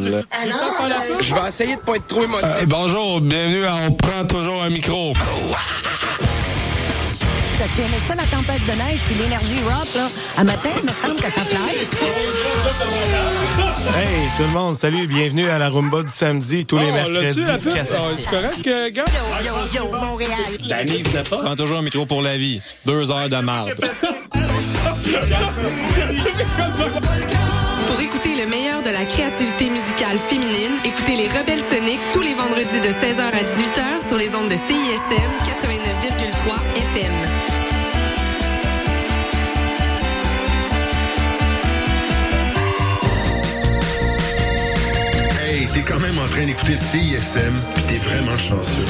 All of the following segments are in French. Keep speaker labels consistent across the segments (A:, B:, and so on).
A: Montréal.
B: Je vais essayer de pas être trop émotif.
A: Euh, bonjour, bienvenue à On prend toujours un micro.
C: Tu aimais ça, la tempête de neige, puis l'énergie rock, là? À matin, il me semble que ça fly.
D: Hey, tout le monde, salut, bienvenue à la Rumba du samedi, tous les
A: Oh,
D: mercredis.
A: la pub?
D: quatre-
A: Ah, c'est correct, euh, gars?
C: Yo, yo, yo, Montréal.
A: La Nive n'est pas. Prends toujours un micro pour la vie. Deux heures de marde.
E: Pour écouter de la créativité musicale féminine, écoutez les Rebelles Soniques tous les vendredis de 16h à 18h sur les ondes de CISM 89,3 FM.
F: Hey, t'es quand même en train d'écouter CISM, pis t'es vraiment chanceux.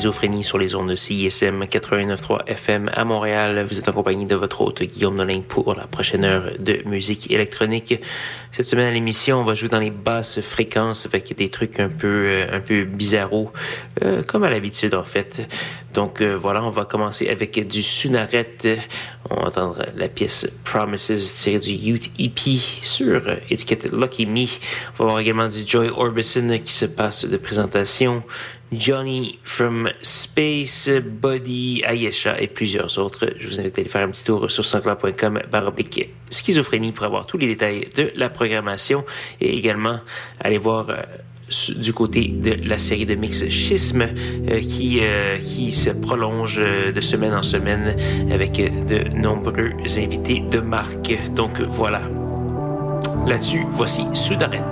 G: Schizophrénie sur les ondes de CISM 89.3 FM à Montréal. Vous êtes en compagnie de votre hôte Guillaume Nolin pour la prochaine heure de musique électronique. Cette semaine à l'émission, on va jouer dans les basses fréquences avec des trucs un peu euh, un peu bizarros, euh, comme à l'habitude en fait. Donc euh, voilà, on va commencer avec du Sunaret. On va entendre la pièce Promises tirée du Youth EP sur étiquette Lucky Me. On va voir également du Joy Orbison qui se passe de présentation. Johnny from Space, Body, Ayesha et plusieurs autres. Je vous invite à aller faire un petit tour sur sanscloud.com baroblique schizophrénie pour avoir tous les détails de la programmation et également aller voir euh, du côté de la série de mix Schisme euh, qui, euh, qui se prolonge de semaine en semaine avec de nombreux invités de marque. Donc voilà. Là-dessus, voici Soudaret.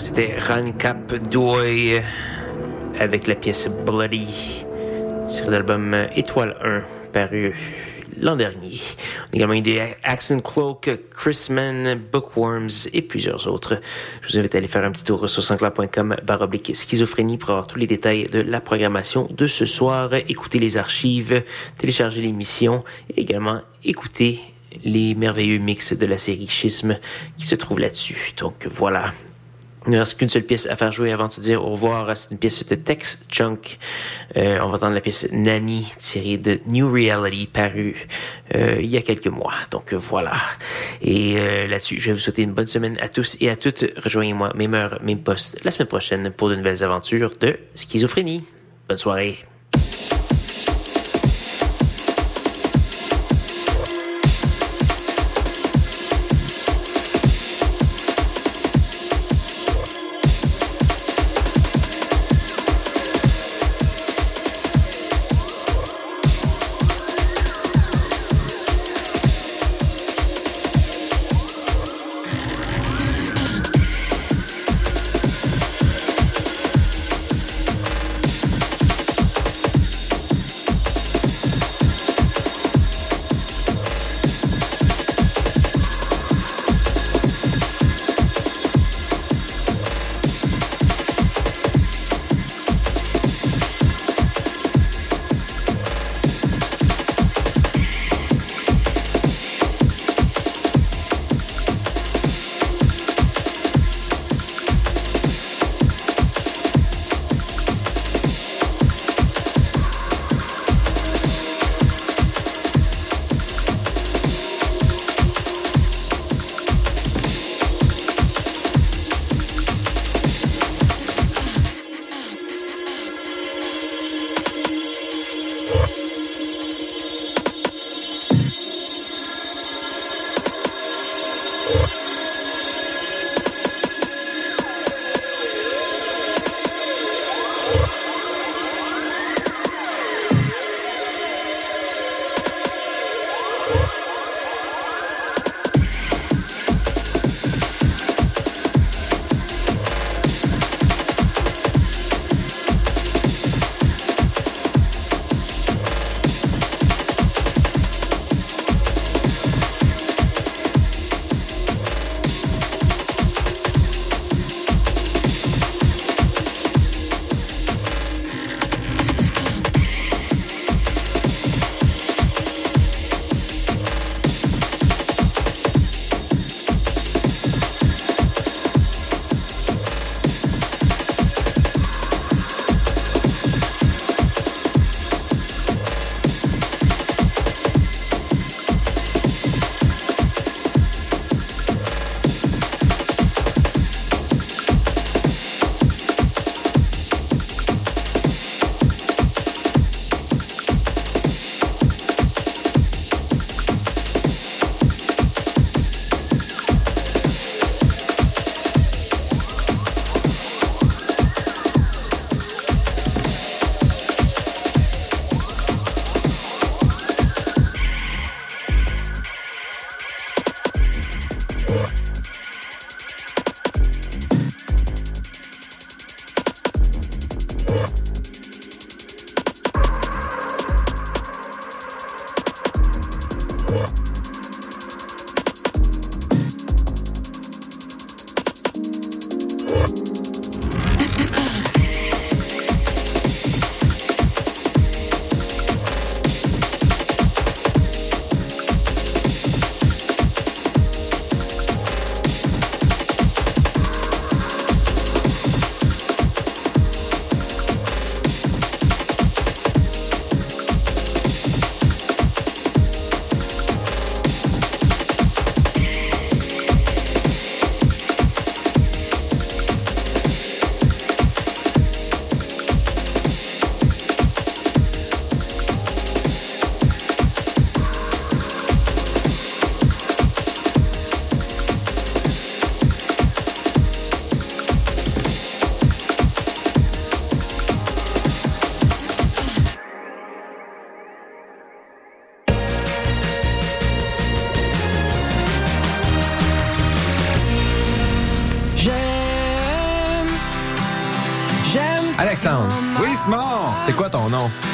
G: C'était Cap Doy avec la pièce Bloody, tirée l'album Étoile 1, paru l'an dernier. On a également eu des Accent Cloak, Chrisman, Bookworms et plusieurs autres. Je vous invite à aller faire un petit tour sur sanscloud.com baroblique schizophrénie pour avoir tous les détails de la programmation de ce soir, écouter les archives, télécharger l'émission et également écouter les merveilleux mix de la série Schisme qui se trouve là-dessus. Donc voilà, il ne reste qu'une seule pièce à faire jouer avant de se dire au revoir. C'est une pièce de Tex Chunk. Euh, on va entendre la pièce Nanny tirée de New Reality parue euh, il y a quelques mois. Donc voilà. Et euh, là-dessus, je vais vous souhaiter une bonne semaine à tous et à toutes. Rejoignez-moi, même heure, même poste, la semaine prochaine pour de nouvelles aventures de schizophrénie. Bonne soirée.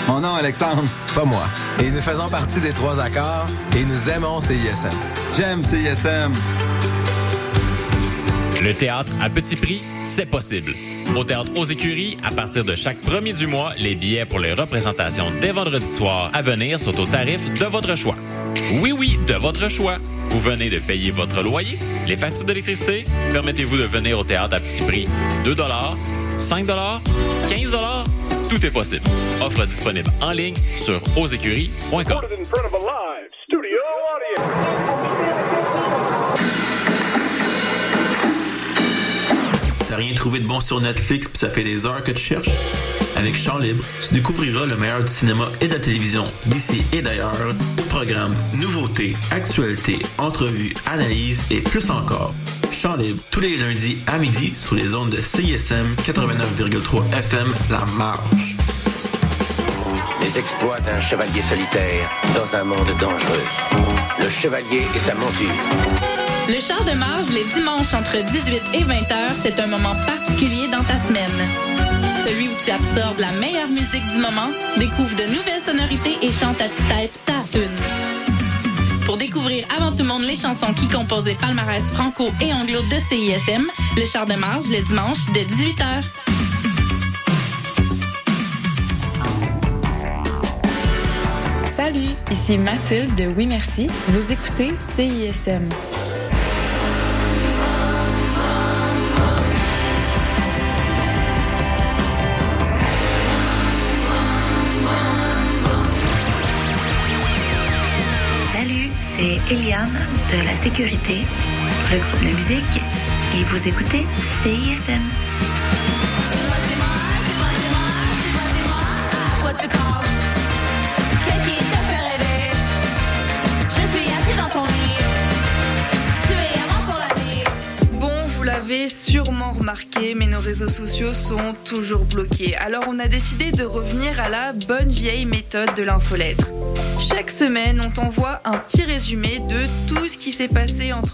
H: Mon nom, Alexandre.
I: Pas moi. Et nous faisons partie des trois accords et nous aimons CISM.
H: J'aime CISM.
J: Le théâtre à petit prix, c'est possible. Au théâtre aux écuries, à partir de chaque premier du mois, les billets pour les représentations dès vendredi soir à venir sont au tarif de votre choix. Oui, oui, de votre choix. Vous venez de payer votre loyer, les factures d'électricité. Permettez-vous de venir au théâtre à petit prix. 2 5 15 tout est possible. Offre disponible en ligne sur ausécuries.com.
K: T'as rien trouvé de bon sur Netflix puis ça fait des heures que tu cherches? Avec Chant Libre, tu découvriras le meilleur du cinéma et de la télévision d'ici et d'ailleurs. Programmes, nouveautés, actualités, entrevues, analyses et plus encore. Chant Libre, tous les lundis à midi sur les ondes de CISM 89,3 FM La Marche.
L: Les exploits d'un chevalier solitaire dans un monde dangereux. Le chevalier et sa monture.
M: Le char de marge les dimanches entre 18 et 20 heures, c'est un moment particulier dans ta semaine. Celui où tu absorbes la meilleure musique du moment, découvre de nouvelles sonorités et chante à tête ta tune. Pour découvrir avant tout le monde les chansons qui composent les palmarès franco et anglo de CISM, le char de marge le dimanche dès 18h.
N: Salut, ici Mathilde de Oui Merci. Vous écoutez CISM.
O: Eliane de la sécurité, le groupe de musique, et vous écoutez CISM.
P: Bon, vous l'avez sûrement remarqué, mais nos réseaux sociaux sont toujours bloqués. Alors on a décidé de revenir à la bonne vieille méthode de l'infolettre. Chaque semaine, on t'envoie un petit résumé de tout ce qui s'est passé entre